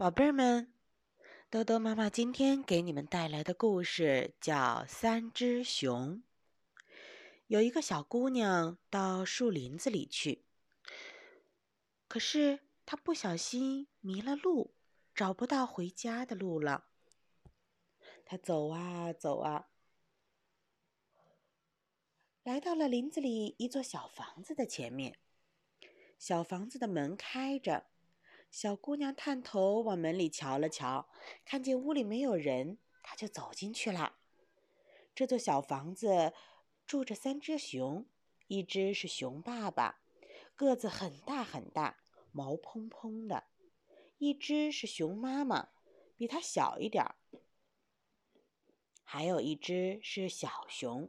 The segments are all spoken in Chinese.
宝贝儿们，豆豆妈妈今天给你们带来的故事叫《三只熊》。有一个小姑娘到树林子里去，可是她不小心迷了路，找不到回家的路了。她走啊走啊，来到了林子里一座小房子的前面。小房子的门开着。小姑娘探头往门里瞧了瞧，看见屋里没有人，她就走进去了。这座小房子住着三只熊，一只是熊爸爸，个子很大很大，毛蓬蓬的；一只是熊妈妈，比它小一点儿；还有一只是小熊。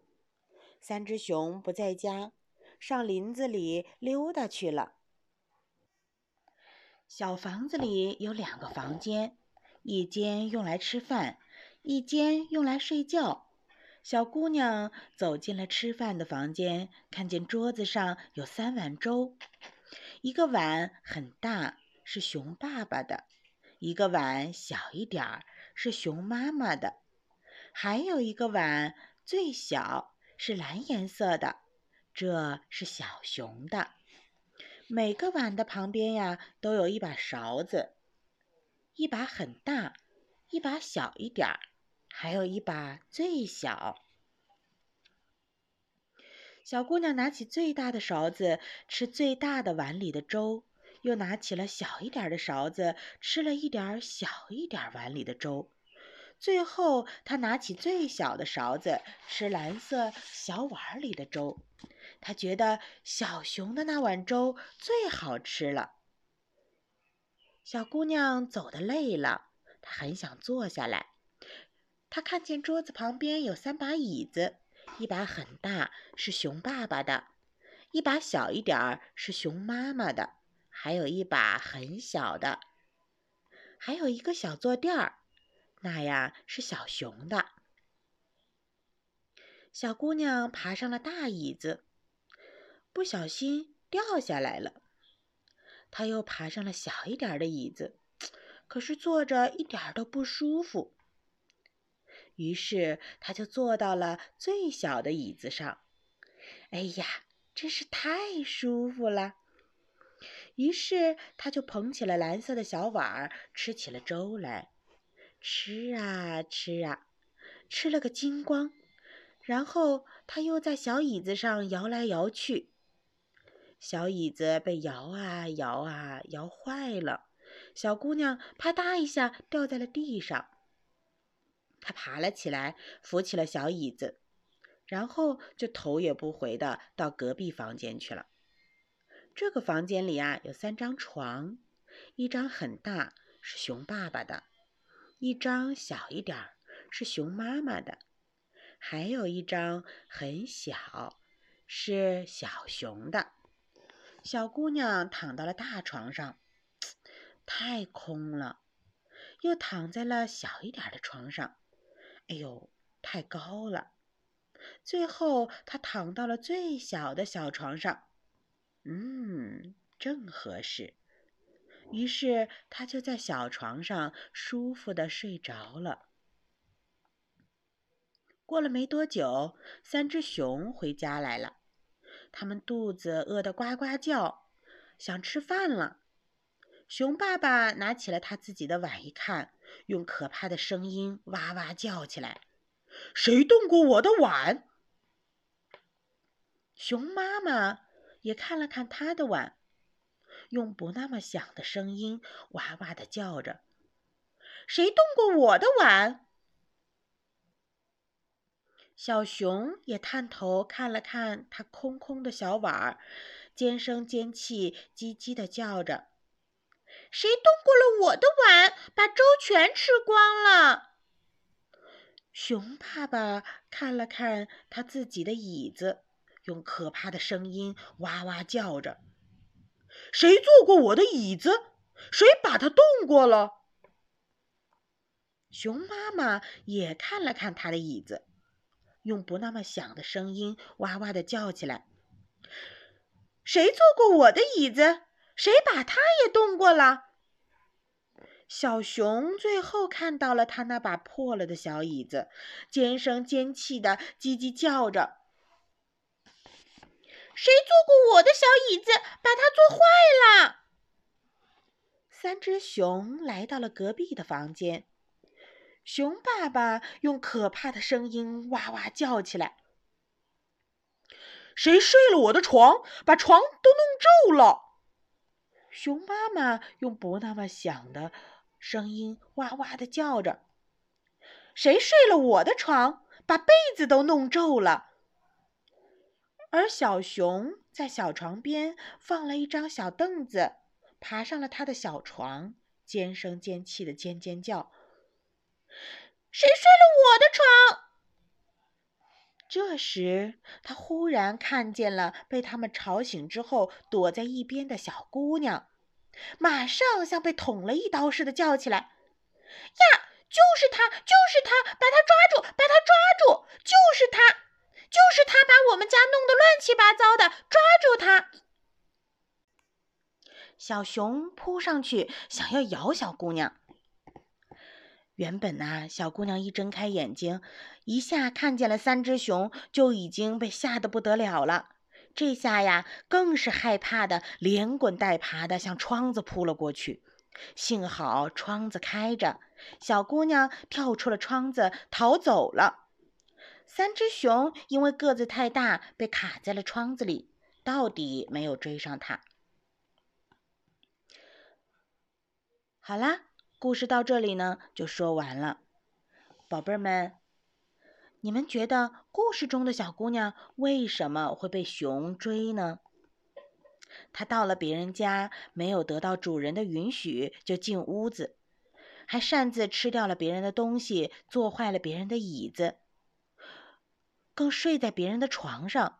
三只熊不在家，上林子里溜达去了。小房子里有两个房间，一间用来吃饭，一间用来睡觉。小姑娘走进了吃饭的房间，看见桌子上有三碗粥，一个碗很大，是熊爸爸的；一个碗小一点儿，是熊妈妈的；还有一个碗最小，是蓝颜色的，这是小熊的。每个碗的旁边呀，都有一把勺子，一把很大，一把小一点儿，还有一把最小。小姑娘拿起最大的勺子吃最大的碗里的粥，又拿起了小一点的勺子吃了一点小一点碗里的粥。最后，她拿起最小的勺子吃蓝色小碗里的粥。他觉得小熊的那碗粥最好吃了。小姑娘走的累了，她很想坐下来。她看见桌子旁边有三把椅子，一把很大，是熊爸爸的；一把小一点儿，是熊妈妈的；还有一把很小的，还有一个小坐垫儿。那呀是小熊的。小姑娘爬上了大椅子，不小心掉下来了。他又爬上了小一点的椅子，可是坐着一点都不舒服。于是他就坐到了最小的椅子上。哎呀，真是太舒服了！于是他就捧起了蓝色的小碗，吃起了粥来。吃啊吃啊，吃了个精光，然后他又在小椅子上摇来摇去，小椅子被摇啊摇啊摇坏了，小姑娘啪嗒一下掉在了地上。她爬了起来，扶起了小椅子，然后就头也不回的到隔壁房间去了。这个房间里啊有三张床，一张很大，是熊爸爸的。一张小一点儿是熊妈妈的，还有一张很小，是小熊的。小姑娘躺到了大床上，太空了；又躺在了小一点的床上，哎呦，太高了。最后，她躺到了最小的小床上，嗯，正合适。于是，他就在小床上舒服的睡着了。过了没多久，三只熊回家来了，他们肚子饿得呱呱叫，想吃饭了。熊爸爸拿起了他自己的碗，一看，用可怕的声音哇哇叫起来：“谁动过我的碗？”熊妈妈也看了看他的碗。用不那么响的声音哇哇的叫着：“谁动过我的碗？”小熊也探头看了看他空空的小碗儿，尖声尖气、叽叽的叫着：“谁动过了我的碗？把粥全吃光了！”熊爸爸看了看他自己的椅子，用可怕的声音哇哇叫着。谁坐过我的椅子？谁把它动过了？熊妈妈也看了看他的椅子，用不那么响的声音哇哇的叫起来：“谁坐过我的椅子？谁把它也动过了？”小熊最后看到了他那把破了的小椅子，尖声尖气的叽叽叫着：“谁坐过我的小椅子，把它坐坏了？”三只熊来到了隔壁的房间，熊爸爸用可怕的声音哇哇叫起来：“谁睡了我的床，把床都弄皱了？”熊妈妈用不那么响的声音哇哇的叫着：“谁睡了我的床，把被子都弄皱了？”而小熊在小床边放了一张小凳子，爬上了他的小床，尖声尖气的尖尖叫：“谁睡了我的床？”这时，他忽然看见了被他们吵醒之后躲在一边的小姑娘，马上像被捅了一刀似的叫起来：“呀，就是他，就是他！把他抓住，把他抓住！就是他，就是他，把我们家弄得乱七八糟的！抓住他！”小熊扑上去想要咬小姑娘。原本呐，小姑娘一睁开眼睛，一下看见了三只熊，就已经被吓得不得了了。这下呀，更是害怕的，连滚带爬的向窗子扑了过去。幸好窗子开着，小姑娘跳出了窗子逃走了。三只熊因为个子太大，被卡在了窗子里，到底没有追上她。好啦。故事到这里呢，就说完了。宝贝儿们，你们觉得故事中的小姑娘为什么会被熊追呢？她到了别人家，没有得到主人的允许就进屋子，还擅自吃掉了别人的东西，坐坏了别人的椅子，更睡在别人的床上。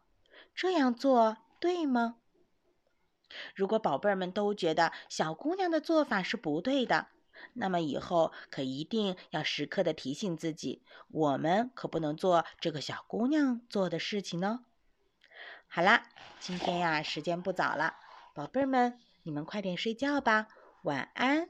这样做对吗？如果宝贝儿们都觉得小姑娘的做法是不对的，那么以后可一定要时刻的提醒自己，我们可不能做这个小姑娘做的事情呢。好啦，今天呀时间不早了，宝贝儿们，你们快点睡觉吧，晚安。